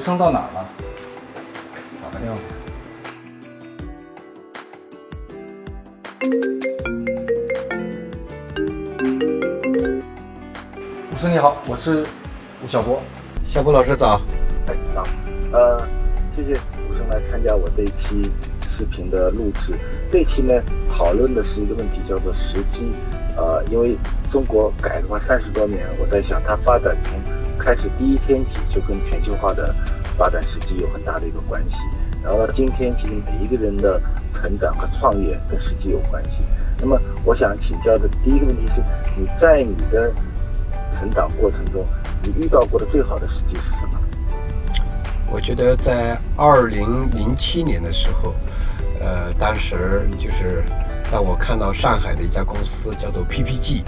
哎，吴声到哪儿了？打个电话。吴声你好，我是吴晓波。小波老师早。哎，早。呃，谢谢吴生来参加我这一期视频的录制。这一期呢，讨论的是一个问题，叫做时机。呃，因为中国改革开放三十多年，我在想，它发展从开始第一天起，就跟全球化的发展时机有很大的一个关系。然后到今天，其实每一个人的成长和创业跟时机有关系。那么，我想请教的第一个问题是，你在你的成长过程中，你遇到过的最好的时机是什么？我觉得在二零零七年的时候，呃，当时就是让我看到上海的一家公司叫做 PPG，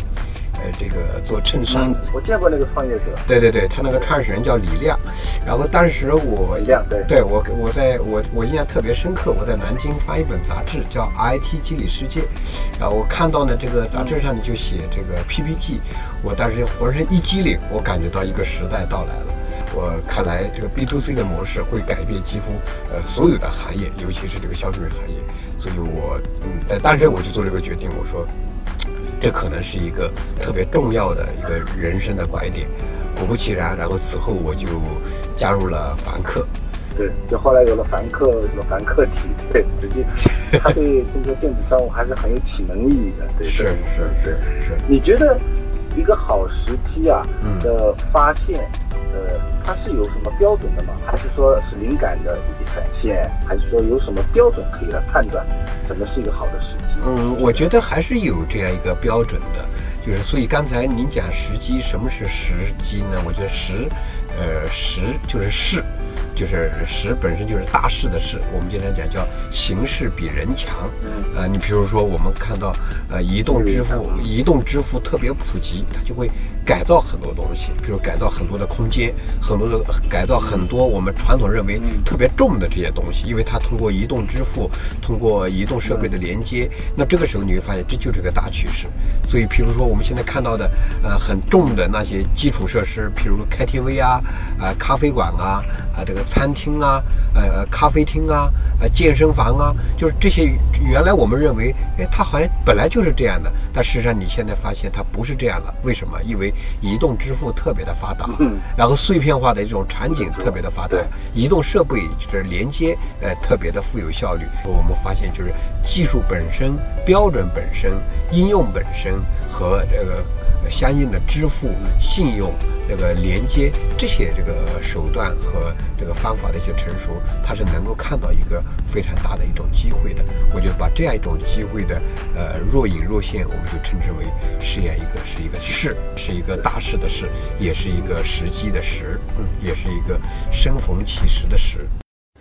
呃，这个做衬衫的，我见过那个创业者，对对对，他那个创始人叫李亮，然后当时我李亮对。对我我在我我印象特别深刻，我在南京翻一本杂志叫《IT 机理世界》，然后我看到呢这个杂志上呢就写这个 PPT，我当时浑身一激灵，我感觉到一个时代到来了。我看来这个 B to C 的模式会改变几乎呃所有的行业，尤其是这个消费品行业，所以我嗯在当时我就做了一个决定，我说这可能是一个特别重要的一个人生的拐点。果不其然，然后此后我就加入了凡客。对，就后来有了凡客，有了凡客体，对，实际 他对中国电子商务还是很有启蒙意义的，对。是是是是，你觉得一个好时机啊嗯的发现，呃，它是有什么标准的吗？还是说是灵感的一个展现？还是说有什么标准可以来判断什么是一个好的时机？嗯，我觉得还是有这样一个标准的，就是所以刚才您讲时机，什么是时机呢？我觉得时，呃，时就是势，就是时本身就是大势的势。我们经常讲叫形势比人强。呃，你比如说我们看到，呃，移动支付，移动支付特别普及，它就会改造很多东西，比如改造很多的空间，很多的改造很多我们传统认为特别重的这些东西，因为它通过移动支付，通过移动设备的连接，那这个时候你会发现这就是个大趋势。所以，比如说我们现在看到的，呃，很重的那些基础设施，比如 KTV 啊，啊、咖啡馆啊，啊，这个餐厅啊，呃，咖啡厅啊，呃，健身房啊，就是这些原来我们认为，哎，它好像本来就是这样的，但事实上你现在发现它不是这样了。为什么？因为移动支付特别的发达，然后碎片化的这种场景特别的发达，移动设备就是连接，呃，特别的富有效率。我们发现就是技术本身、标准本身、应用本身和这个呃相应的支付、信用这个连接这些这个手段和这个方法的一些成熟，它是能够看到一个非常大的一种机会的。我就把这样一种机会的呃若隐若现，我们就称之为是样一个是一个势，是一个大势的势，也是一个时机的时，嗯，也是一个生逢其时的时。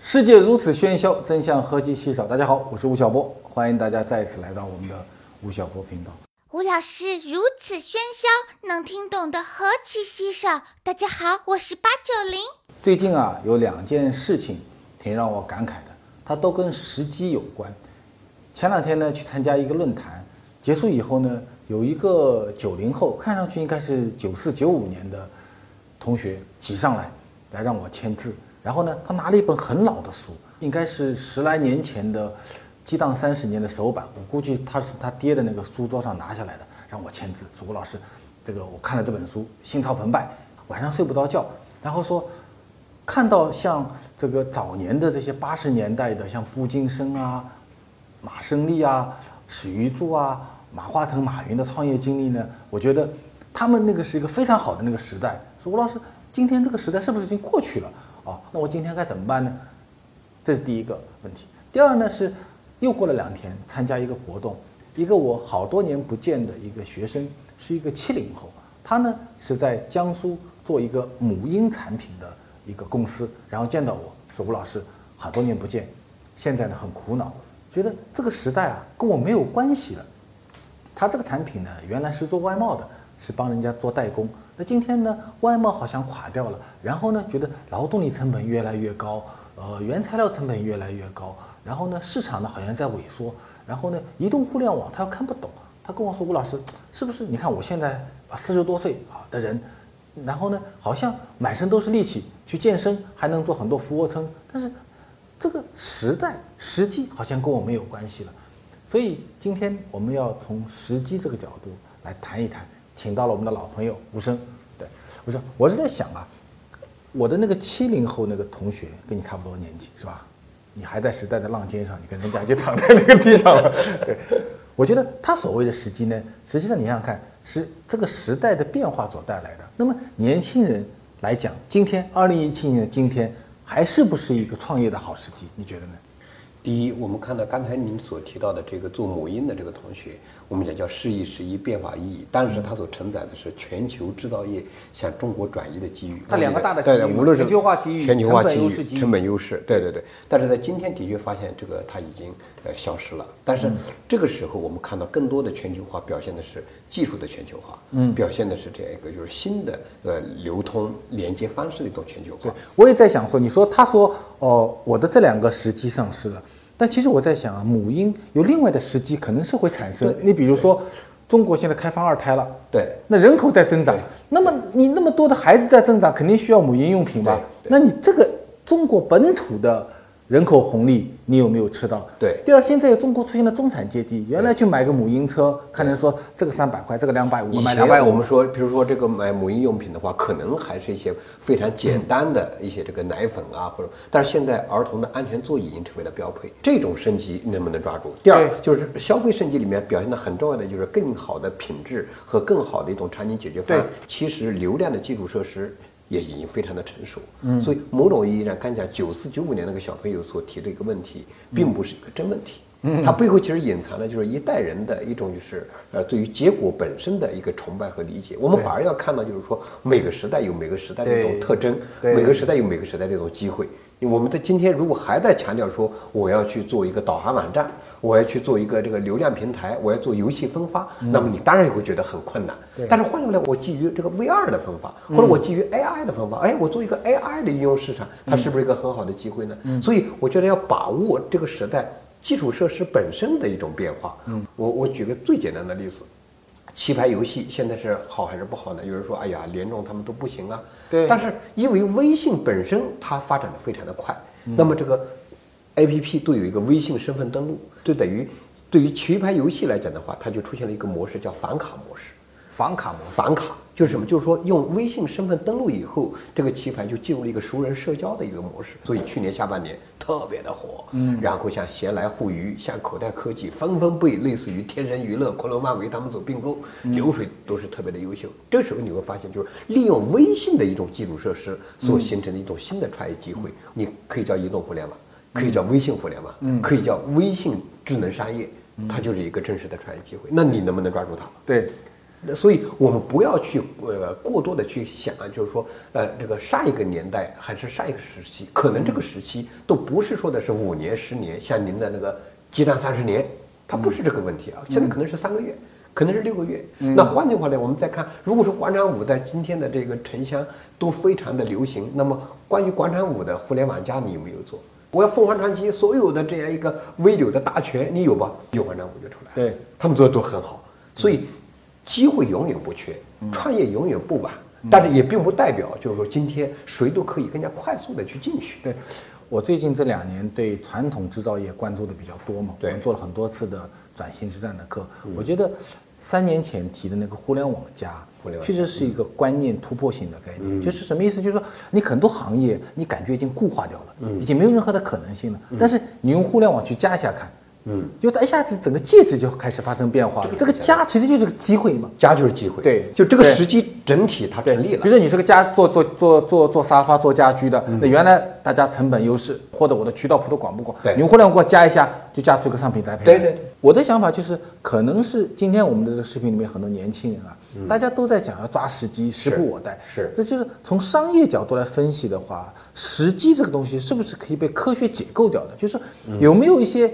世界如此喧嚣，真相何其稀少。大家好，我是吴晓波，欢迎大家再次来到我们的吴晓波频道。吴老师如此喧嚣，能听懂的何其稀少。大家好，我是八九零。最近啊，有两件事情挺让我感慨的，它都跟时机有关。前两天呢，去参加一个论坛，结束以后呢，有一个九零后，看上去应该是九四九五年的同学挤上来，来让我签字。然后呢，他拿了一本很老的书，应该是十来年前的《激荡三十年》的首版，我估计他是他爹的那个书桌上拿下来的，让我签字。说吴老师，这个我看了这本书，心潮澎湃，晚上睡不着觉。然后说，看到像这个早年的这些八十年代的，像步惊生啊、马胜利啊、史玉柱啊、马化腾、马云的创业经历呢，我觉得他们那个是一个非常好的那个时代。说吴老师，今天这个时代是不是已经过去了？啊，那我今天该怎么办呢？这是第一个问题。第二呢是，又过了两天，参加一个活动，一个我好多年不见的一个学生，是一个七零后，他呢是在江苏做一个母婴产品的一个公司，然后见到我说吴老师，好多年不见，现在呢很苦恼，觉得这个时代啊跟我没有关系了。他这个产品呢原来是做外贸的，是帮人家做代工。那今天呢，外贸好像垮掉了，然后呢，觉得劳动力成本越来越高，呃，原材料成本越来越高，然后呢，市场呢好像在萎缩，然后呢，移动互联网他又看不懂，他跟我说吴老师，是不是？你看我现在啊四十多岁啊的人，然后呢，好像满身都是力气去健身，还能做很多俯卧撑，但是这个时代时机好像跟我没有关系了。所以今天我们要从时机这个角度来谈一谈，请到了我们的老朋友吴声。对，我说，我是在想啊，我的那个七零后那个同学跟你差不多年纪是吧？你还在时代的浪尖上，你跟人家就躺在那个地上了。对，我觉得他所谓的时机呢，实际上你想想看，是这个时代的变化所带来的。那么年轻人来讲，今天二零一七年的今天，还是不是一个创业的好时机？你觉得呢？第一，我们看到刚才您所提到的这个做母婴的这个同学，我们讲叫适宜时宜，变法意义，但是它所承载的是全球制造业向中国转移的机遇。它两个大的对对，机遇无论是全球化机遇全球化成本机遇、成本优势，对对对。但是在今天的确发现这个它已经呃消失了。但嗯是这个时候我们看到更多的全球化表现的是技术的全球化，嗯，表现的是这样一个就是新的呃流通连接方式的一种全球化。我也在想说，你说他说哦，我的这两个时机上市了，但其实我在想啊，母婴有另外的时机可能是会产生。你比如说，中国现在开放二胎了，对那人口在增长，那么你那么多的孩子在增长，肯定需要母婴用品吧？那你这个中国本土的人口红利，你有没有吃到？对第二，现在中国出现了中产阶级，原来去买个母婴车，可能说这个三百块，这个两百五，买两百，我们说，比如说这个买母婴用品的话，可能还是一些非常简单的一些这个奶粉啊，或者，但是现在儿童的安全座椅已经成为了标配，这种升级能不能抓住？第二就是消费升级里面表现的很重要的就是更好的品质和更好的一种场景解决方案对。其实流量的基础设施。也已经非常的成熟，嗯，所以某种意义上，刚讲九四九五年那个小朋友所提的一个问题，并不是一个真问题，嗯，它背后其实隐藏的就是一代人的一种就是呃对于结果本身的一个崇拜和理解。我们反而要看到就是说每个时代有每个时代的一种特征，对。每个时代有每个时代的一种机会。我们在今天如果还在强调说我要去做一个导航网站，我要去做一个这个流量平台，我要做游戏分发，那么你当然也会觉得很困难。但是换过来，我基于这个 VR 的分发，或者我基于 AI 的分发，哎，我做一个 AI 的应用市场，它是不是一个很好的机会呢？所以我觉得要把握这个时代基础设施本身的一种变化。嗯，我我举个最简单的例子。棋牌游戏现在是好还是不好呢？有人说，哎呀，联众他们都不行啊。对但是因为微信本身它发展的非常的快，那么这个 A P P 都有一个微信身份登录，就等于对于棋牌游戏来讲的话，它就出现了一个模式叫反卡模式。反卡模式。返卡就是什么？就是说用微信身份登录以后，这个棋牌就进入了一个熟人社交的一个模式。所以去年下半年特别的火，嗯，然后像闲来互娱、像口袋科技纷纷被类似于天神娱乐、昆仑万维他们所并购，流水都是特别的优秀。这时候你会发现，就是利用微信的一种基础设施所形成的一种新的创业机会，你可以叫移动互联网，可以叫微信互联网，嗯，可以叫微信智能商业，它就是一个真实的创业机会。那你能不能抓住它？对，那所以，我们不要去呃过多的去想，就是说，呃，这个上一个年代还是上一个时期，可能这个时期都不是说的是五年、十年，像您的那个鸡蛋三十年，它不是这个问题啊，现在可能是三个月，可能是六个月。那换句话呢，我们再看，如果说广场舞在今天的这个城乡都非常的流行，那么关于广场舞的互联网加，你有没有做？我要凤凰传奇所有的这样一个微流的大全，你有吧？有广场舞就出来了。对他们做的都很好，所以机会永远不缺，创业永远不晚。但是也并不代表就是说今天谁都可以更加快速的去进去。对，我最近这两年对传统制造业关注的比较多嘛，我对们做了很多次的转型之战的课。我觉得三年前提的那个互联网加互联，网确实是一个观念突破性的概念。就是什么意思？就是说你很多行业你感觉已经固化掉了，已经没有任何的可能性了。但是你用互联网去加一下看。嗯，就它一下子整个介质就开始发生变化了。这个加其实就是个机会嘛。加就是机会，对就这个时机整体它成立了比如。说你是个家做做做做做沙发做家居的，嗯那原来大家成本优势或者我的渠道铺的广不广，对你用互联网给我加一下，就加出一个商品栽培来。对对对我的想法就是，可能是今天我们的这个视频里面很多年轻人啊，大家都在讲要抓时机，时不我待。嗯是这就是从商业角度来分析的话，时机这个东西是不是可以被科学解构掉的？就是嗯有没有一些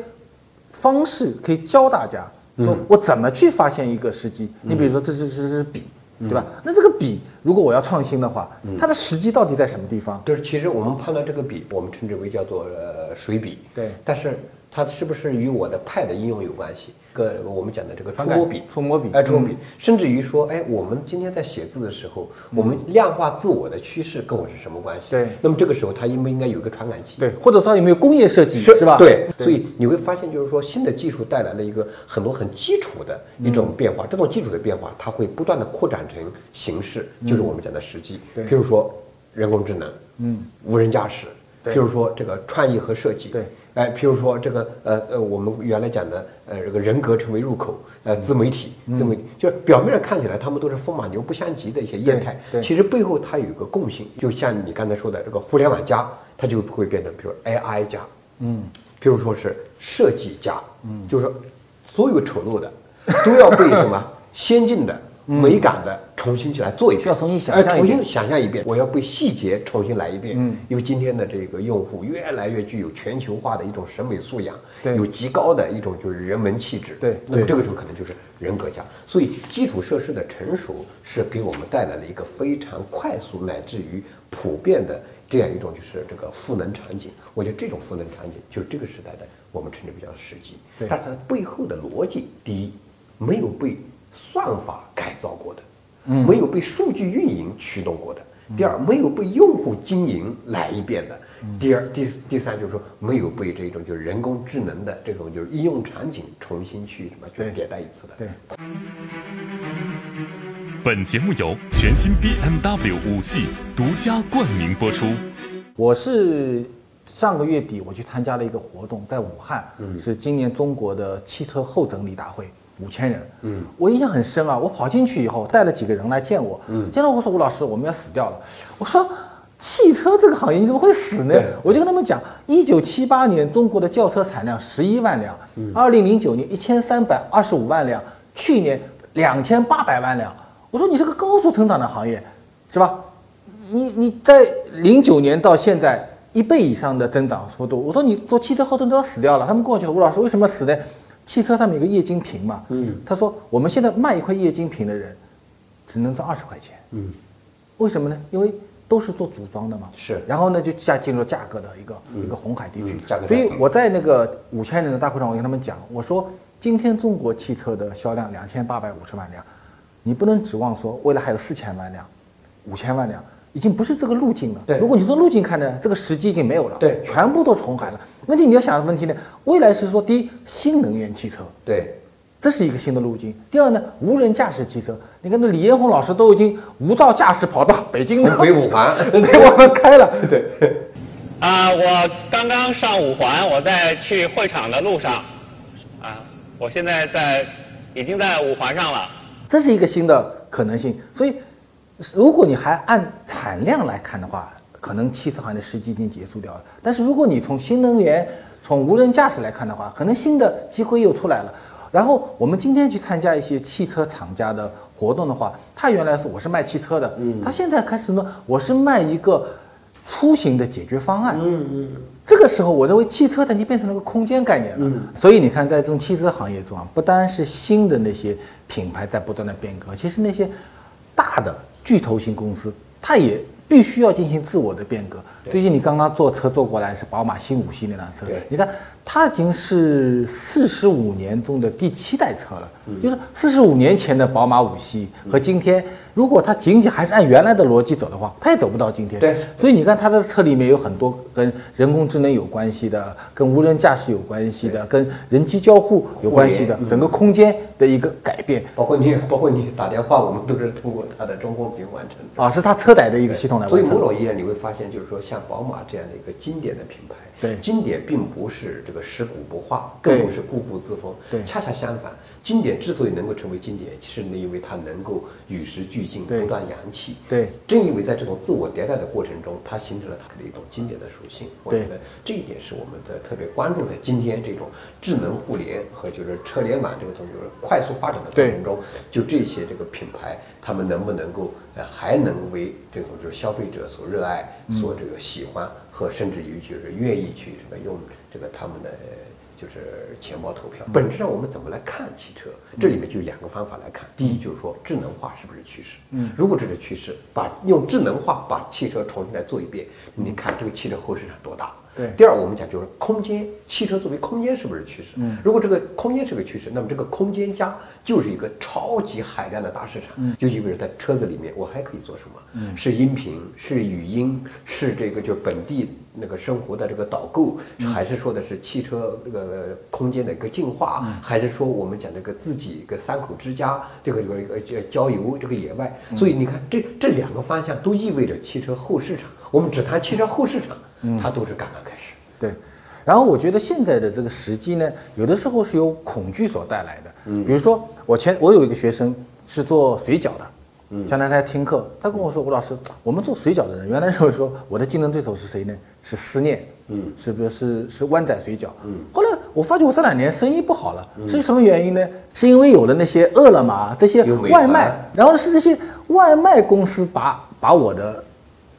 方式可以教大家，说嗯我怎么去发现一个时机？你比如说，这是这是笔，嗯对吧？那这个笔，如果我要创新的话，它的时机到底在什么地方？就是其实我们判断这个笔，我们称之为叫做呃水笔。对但是它是不是与我的 Pad 应用有关系？个我们讲的这个触摸笔，触摸笔哎，触摸笔嗯，甚至于说，哎，我们今天在写字的时候，我们量化自我的趋势跟我是什么关系？对那么这个时候它应不应该有一个传感器？对，或者它有没有工业设计是吧？对，所以你会发现，就是说新的技术带来了一个很多很基础的一种变化，这种基础的变化，它会不断的扩展成形式，就是我们讲的实际。对譬如说人工智能，嗯，无人驾驶，对譬如说这个创意和设计，对。哎，譬如说这个呃呃，我们原来讲的呃这个人格成为入口，呃自媒体，嗯。自媒体就是表面上看起来他们都是风马牛不相及的一些业态，其实背后它有一个共性，就像你刚才说的这个互联网加，它就会变成比如 AI 加，嗯，比如说是设计加，嗯，就是说所有丑陋的都要被什么 先进的、美感的重新起来做一遍，需要重新想哎，象一遍。重新想象一遍，我要被细节重新来一遍。嗯，因为今天的这个用户越来越具有全球化的一种审美素养，对。有极高的一种就是人文气质。对那么这个时候可能就是人格加，所以基础设施的成熟是给我们带来了一个非常快速乃至于普遍的这样一种就是这个赋能场景。我觉得这种赋能场景就是这个时代的我们称之为叫实际，对。但是它背后的逻辑，第一没有被算法改造过的，没有被数据运营驱动过的。第二，没有被用户经营来一遍的；第二、第第三，就是说没有被这种就是人工智能的这种就是应用场景重新去什么去迭代一次的。对，本节目由全新 BMW 五系独家冠名播出。我是上个月底我去参加了一个活动，在武汉，是今年中国的汽车后整理大会，五千人，嗯，我印象很深啊。我跑进去以后，带了几个人来见我，嗯，见到我说吴老师，我们要死掉了。我说。汽车这个行业你怎么会死呢？我就跟他们讲，一九七八年中国的轿车产量十一万辆，二零零九年一千三百二十五万辆，去年两千八百万辆。我说你是个高速成长的行业，是吧？你你在零九年到现在一倍以上的增长速度，我说你做汽车后盾都要死掉了。他们跟我讲，吴老师为什么死呢？汽车上面有个液晶屏嘛，嗯，他说我们现在卖一块液晶屏的人，只能赚二十块钱，嗯，为什么呢？因为都是做组装的嘛，是。然后呢就下进入了价格的一个、一个红海地区。嗯，价格所以我在那个五千人的大会上，我跟他们讲，我说今天中国汽车的销量两千八百五十万辆，你不能指望说未来还有四千万辆、五千万辆，已经不是这个路径了。对如果你从路径看呢，这个时机已经没有了，对全部都是红海了。问题你要想的问题呢，未来是说第一新能源汽车，对，这是一个新的路径。第二呢，无人驾驶汽车，你看那李彦宏老师都已经无照驾驶跑到北京从北五环对往上开了，对。啊，我刚刚上五环，我在去会场的路上，啊，我现在在，已经在五环上了。这是一个新的可能性。所以，如果你还按产量来看的话，可能汽车行业的时机已经结束掉了。但是如果你从新能源、从无人驾驶来看的话，可能新的机会又出来了。然后我们今天去参加一些汽车厂家的活动的话，他原来是我是卖汽车的，嗯，他现在开始呢，我是卖一个出行的解决方案，嗯嗯。这个时候，我认为汽车它已经变成了个空间概念了。所以你看，在这种汽车行业中啊，不单是新的那些品牌在不断的变革，其实那些大的巨头型公司，它也必须要进行自我的变革。最近你刚刚坐车坐过来是宝马新五系那辆车，你看它已经是四十五年中的第七代车了，就是四十五年前的宝马五系和今天，如果它仅仅还是按原来的逻辑走的话，它也走不到今天。对。所以你看它的车里面有很多跟人工智能有关系的，跟无人驾驶有关系的，跟人机交互有关系的，整个空间的一个改变。包括你，包括你打电话，我们都是通过它的中控屏完成的。啊，是它车载的一个系统来完成所以。某种意义上，你会发现，就是说，像宝马这样的一个经典的品牌，对。经典并不是这个食古不化，更不是固步自封，对恰恰相反，经典之所以能够成为经典，是因为它能够与时俱进，不断扬气。对正因为在这种自我迭代的过程中，它形成了它的一种经典的属性。我觉对得这一点是我们的特别关注的。今天这种智能互联和就是车联网这个东西，就是快速发展的过程中，就这些这个品牌，他们能不能够呃还能为这种就是消费者所热爱、所这个喜欢和甚至于就是愿意去这个用这个他们的。就是钱包投票。本质上，我们怎么来看汽车？这里面就有两个方法来看。第一就是说，智能化是不是趋势？嗯，如果这是趋势，把用智能化把汽车重新来做一遍，你看这个汽车后市场多大？对第二，我们讲就是空间，汽车作为空间是不是趋势？嗯，如果这个空间是个趋势，那么这个空间加就是一个超级海量的大市场，嗯，就意味着在车子里面我还可以做什么？嗯，是音频，是语音，是这个就本地那个生活的这个导购，还是说的是汽车那个空间的一个进化，还是说我们讲这个自己一个三口之家这个这个一个郊游这个野外？所以你看这这两个方向都意味着汽车后市场。我们只谈汽车后市场，它都是刚刚开始。对，然后我觉得现在的这个时机呢，有的时候是由恐惧所带来的。嗯，比如说我前我有一个学生是做水饺的，嗯，前两天听课，他跟我说，吴老师，我们做水饺的人原来认为说我的竞争对手是谁呢？是思念，嗯，是不是是是湾仔水饺？嗯，后来我发觉我这两年生意不好了，是什么原因呢？是因为有了那些饿了么这些外卖，然后是这些外卖公司把把我的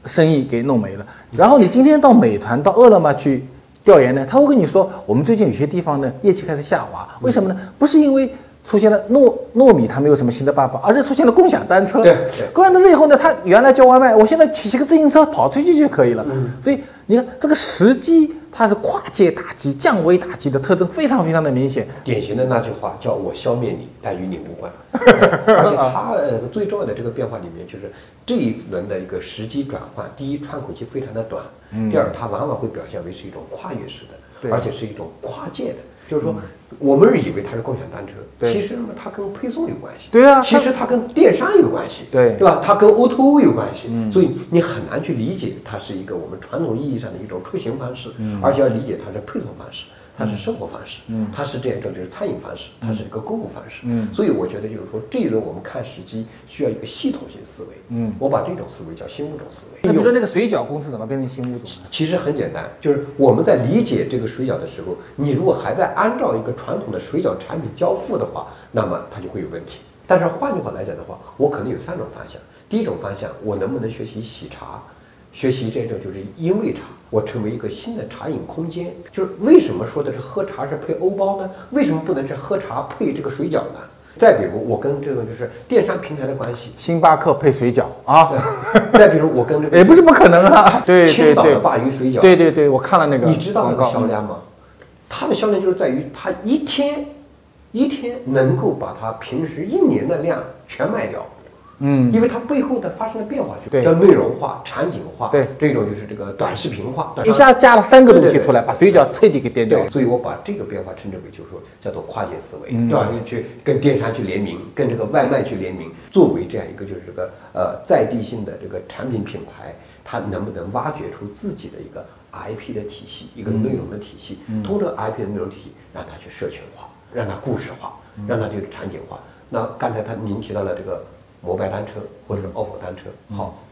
生意给弄没了。然后你今天到美团、到饿了么去调研呢，他会跟你说，我们最近有些地方呢业绩开始下滑，为什么呢？不是因为出现了糯糯米它没有什么新的办法，而是出现了共享单车。对对共享单车以后呢，他原来叫外卖，我现在骑个自行车跑出去就可以了。所以你看这个时机，它是跨界打击、降维打击的特征非常非常的明显。典型的那句话叫“我消灭你，但与你无关”，而且它呃最重要的这个变化里面，就是这一轮的一个时机转换。第一，窗口期非常的短；第二，它往往会表现为是一种跨越式的，而且是一种跨界的。就是说，我们以为它是共享单车，对其实呢，它跟配送有关系。对啊其实它跟电商有关系。对对吧？它跟 O to O 有关系。所以你很难去理解它是一个我们传统意义上的一种出行方式，而且要理解它是配送方式。它是生活方式，它是这样一种就是餐饮方式，它是一个购物方式，嗯所以我觉得就是说这一轮我们看时机需要一个系统性思维，嗯，我把这种思维叫新物种思维。那比如说那个水饺公司怎么变成新物种呢？其实很简单，就是我们在理解这个水饺的时候，你如果还在按照一个传统的水饺产品交付的话，那么它就会有问题。但是换句话来讲的话，我可能有三种方向。第一种方向，我能不能学习喜茶，学习这种就是因为茶，我成为一个新的茶饮空间。就是为什么说的是喝茶是配欧包呢？为什么不能是喝茶配这个水饺呢？再比如我跟这个就是电商平台的关系，星巴克配水饺啊，再比如我跟这个 也不是不可能啊。对对对青岛的，鲅鱼水饺，对对对，我看了那个你知道那个销量吗？它的销量就是在于它一天一天能够把它平时一年的量全卖掉。嗯，因为它背后的发生了变化，就对叫内容化、场景化，对这种就是这个短视频化，短一下加了三个东西出来，把水饺彻底给颠掉对，了。所以我把这个变化称之为就是说叫做跨界思维，嗯对吧？去跟电商去联名，跟这个外卖去联名，作为这样一个就是这个呃在地性的这个产品品牌，它能不能挖掘出自己的一个 IP 的体系，一个内容的体系，嗯通过 IP 的内容体系，让它去社群化，让它故事化，让它去场景化。那刚才他您提到了这个摩拜单车或者是 ofo 单车，好，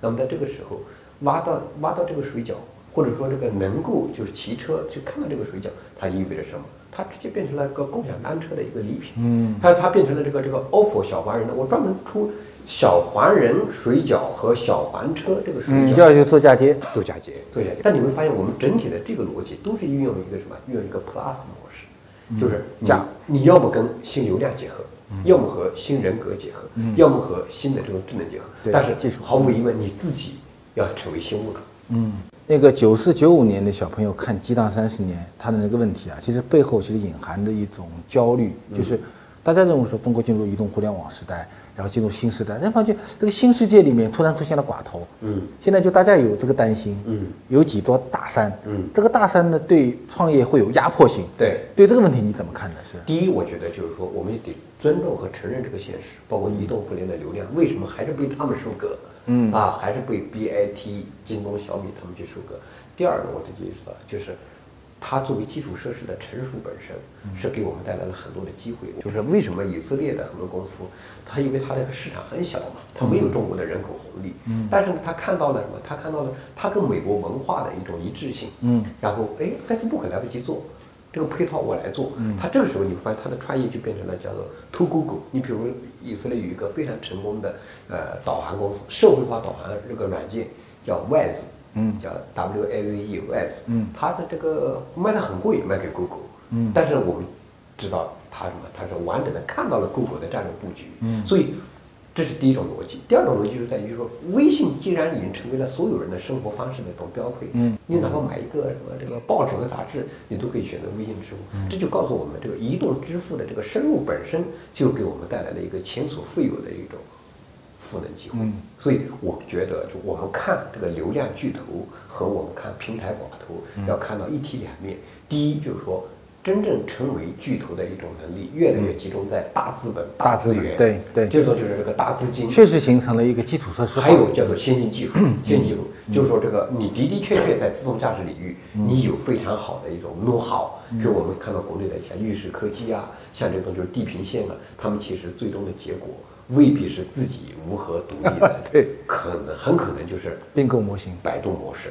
那么在这个时候挖到挖到这个水饺，或者说这个能够就是骑车去看到这个水饺，它意味着什么？它直接变成了一个共享单车的一个礼品，嗯，它它变成了这个这个 ofo 小黄人的，我专门出小黄人水饺和小黄车这个水饺，你，就要去做嫁接。做嫁接，做嫁接。但你会发现，我们整体的这个逻辑都是运用一个什么？运用一个 plus 模式，就是你价你要么跟新流量结合，要么和新人格结合，要么和新的这种智能结合。对但是毫无疑问，你自己要成为新物种。嗯那个九四九五年的小朋友看《激荡三十年》，他的那个问题啊，其实背后其实隐含的一种焦虑，就是大家认为说中国进入移动互联网时代，然后进入新时代，但发觉这个新世界里面突然出现了寡头，嗯，现在就大家有这个担心，嗯，有几座大山，嗯。这个大山呢对创业会有压迫性，对。对这个问题你怎么看呢？是第一，我觉得就是说，我们也得尊重和承认这个现实，包括移动互联的流量为什么还是被他们收割，嗯。啊，还是被 BIT、京东、小米他们去收割。第二呢，我得意识到，就是它作为基础设施的成熟本身，是给我们带来了很多的机会。就是为什么以色列的很多公司，它因为它这个市场很小嘛，它没有中国的人口红利，嗯，但是呢，它看到了什么？它看到了它跟美国文化的一种一致性，嗯，然后哎，Facebook 来不及做。这个配套我来做，它这个时候你会发现它的创业就变成了叫做 to Google。你比如以色列有一个非常成功的呃导航公司，社会化导航这个软件叫 Waze，嗯，叫 W A Z E Waze，嗯，它的这个卖的很贵，卖给 Google，嗯，但是我们知道它什么？它是完整的看到了 Google 的战略布局，嗯，所以。这这是第一种逻辑。第二种逻辑就在于说，微信既然已经成为了所有人的生活方式的一种标配，嗯，你哪怕买一个什么这个报纸和杂志，你都可以选择微信支付。这就告诉我们，这个移动支付的这个深入本身就给我们带来了一个前所未有的一种赋能机会。所以我觉得，就我们看这个流量巨头和我们看平台寡头，要看到一体两面。第一就是说。真正成为巨头的一种能力，越来越集中在大资本、大资源。对对，这种就是这个大资金，确实形成了一个基础设施。还有叫做先进技术，先进技术，就是说这个你的的确确在自动驾驶领域，你有非常好的一种 know how。比如我们看到国内的像玉石科技啊，像这种就是地平线啊，他们其实最终的结果未必是自己如何独立的，对，可能很可能就是并购模型、百度模式。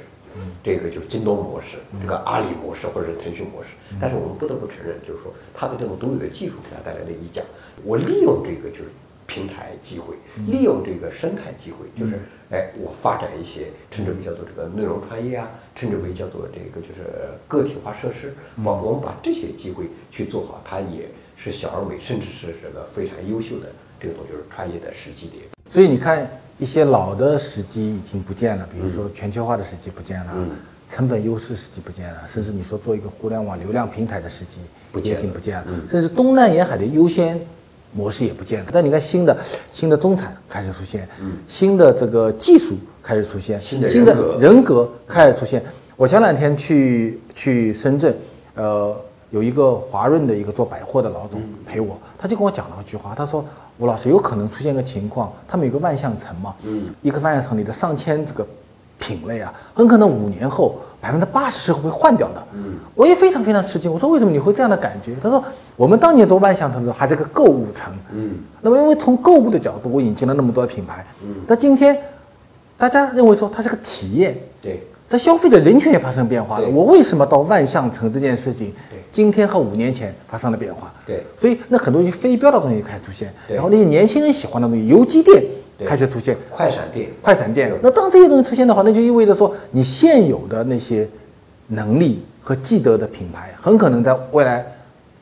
这个就是京东模式，这个阿里模式或者是腾讯模式，但是我们不得不承认，就是说它的这种独有的技术给它带来了一讲。我利用这个就是平台机会，利用这个生态机会，就是哎，我发展一些称之为叫做这个内容创业啊，称之为叫做这个就是个体化设施，把我们把这些机会去做好，它也是小而美，甚至是这个非常优秀的这种就是创业的时机点。所以你看。一些老的时机已经不见了，比如说全球化的时机不见了，成本优势时机不见了，甚至你说做一个互联网流量平台的时机也已经不见了，甚至东南沿海的优先模式也不见了。但你看新的新的中产开始出现，新的这个技术开始出现，新的人格开始出现。我前两天去去深圳，呃，有一个华润的一个做百货的老总陪我，他就跟我讲了一句话，他说。吴老师，有可能出现个情况，他们有个万象城嘛，嗯，一个万象城里的上千这个品类啊，很可能五年后百分之八十是会被换掉的，嗯，我也非常非常吃惊。我说为什么你会这样的感觉？他说我们当年做万象城的时候还是个购物城，嗯，那么因为从购物的角度，我引进了那么多的品牌，嗯，那今天大家认为说它是个体验，对。但消费者人群也发生变化了。我为什么到万象城这件事情，今天和五年前发生了变化？对，所以那很多非标的东西开始出现，然后那些年轻人喜欢的东西，游击店开始出现，快闪店，快闪店。那当这些东西出现的话，那就意味着说，你现有的那些能力和既得的品牌，很可能在未来。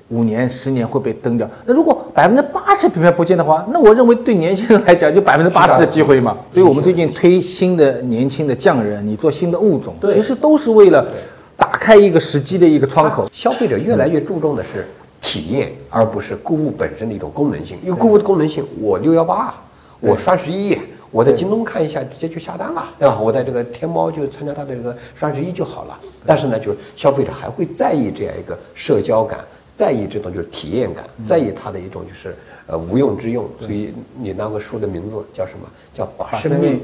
五年、十年会被蹬掉。那如果百分之八十品牌不见的话，那我认为对年轻人来讲，就百分之八十的机会嘛。所以我们最近推新的年轻的匠人，你做新的物种，其实都是为了打开一个时机的一个窗口。消费者越来越注重的是体验，而不是购物本身的一种功能性。因为购物的功能性，我六幺八，我双十一，我在京东看一下，直接就下单了，对吧？我在这个天猫就参加它的这个双十一就好了。但是呢，就是消费者还会在意这样一个社交感。在意这种就是体验感，在意它的一种就是呃无用之用，所以你那个书的名字叫什么？叫把生命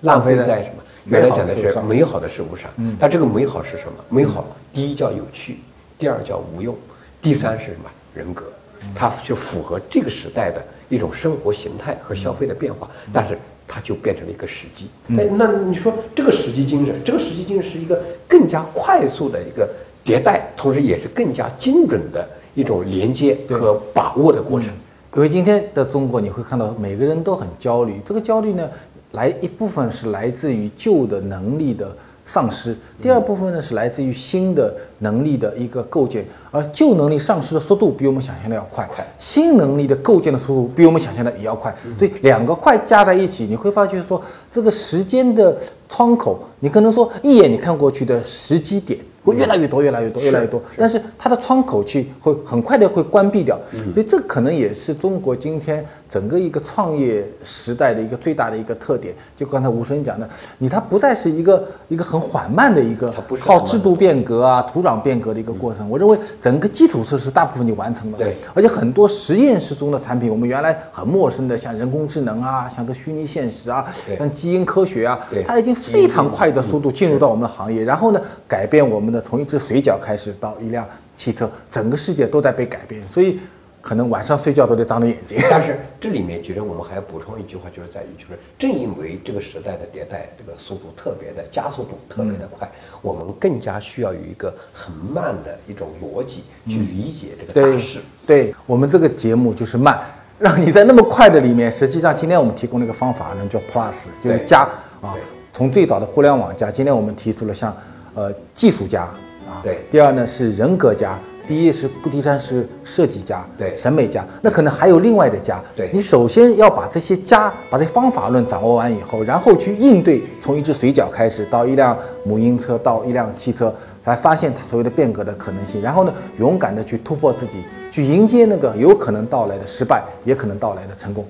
浪费在什么？原来讲的是美好的事物上，但这个美好是什么？美好第一叫有趣，第二叫无用，第三是什么？人格，它就符合这个时代的一种生活形态和消费的变化，但是它就变成了一个时机。哎，那你说这个时机精神，这个时机精神是一个更加快速的一个。迭代，同时也是更加精准的一种连接和把握的过程。因为今天的中国，你会看到每个人都很焦虑。这个焦虑呢，来一部分是来自于旧的能力的丧失，第二部分呢是来自于新的能力的一个构建。而旧能力丧失的速度比我们想象的要快，快；新能力的构建的速度比我们想象的也要快。所以两个快加在一起，你会发觉说，这个时间的窗口，你可能说一眼你看过去的时机点。会越来越多，越来越多，越来越多。但是它的窗口期会很快的会关闭掉，所以这可能也是中国今天整个一个创业时代的一个最大的一个特点。就刚才吴声讲的，你它不再是一个一个很缓慢的一个靠制度变革啊、土壤变革的一个过程。我认为整个基础设施大部分你完成了，对，而且很多实验室中的产品，我们原来很陌生的，像人工智能啊，像这虚拟现实啊，像基因科学啊，它已经非常快的速度进入到我们的行业，然后呢，改变我们。的从一只水饺开始到一辆汽车，整个世界都在被改变，所以可能晚上睡觉都得张着眼睛。但是这里面其实我们还要补充一句话，就是在于，就是正因为这个时代的迭代，这个速度特别的加速度特别的快，我们更加需要有一个很慢的一种逻辑去理解这个大势。对我们这个节目就是慢，让你在那么快的里面，实际上今天我们提供了一个方法，呢叫 Plus，就是加啊，从最早的互联网加，今天我们提出了像。呃，技术加啊，对。第二呢是人格家，第一是顾第三是设计家，对审美家，那可能还有另外的家。对你首先要把这些家，把这方法论掌握完以后，然后去应对，从一只水饺开始，到一辆母婴车，到一辆汽车，来发现它所谓的变革的可能性，然后呢，勇敢的去突破自己，去迎接那个有可能到来的失败，也可能到来的成功。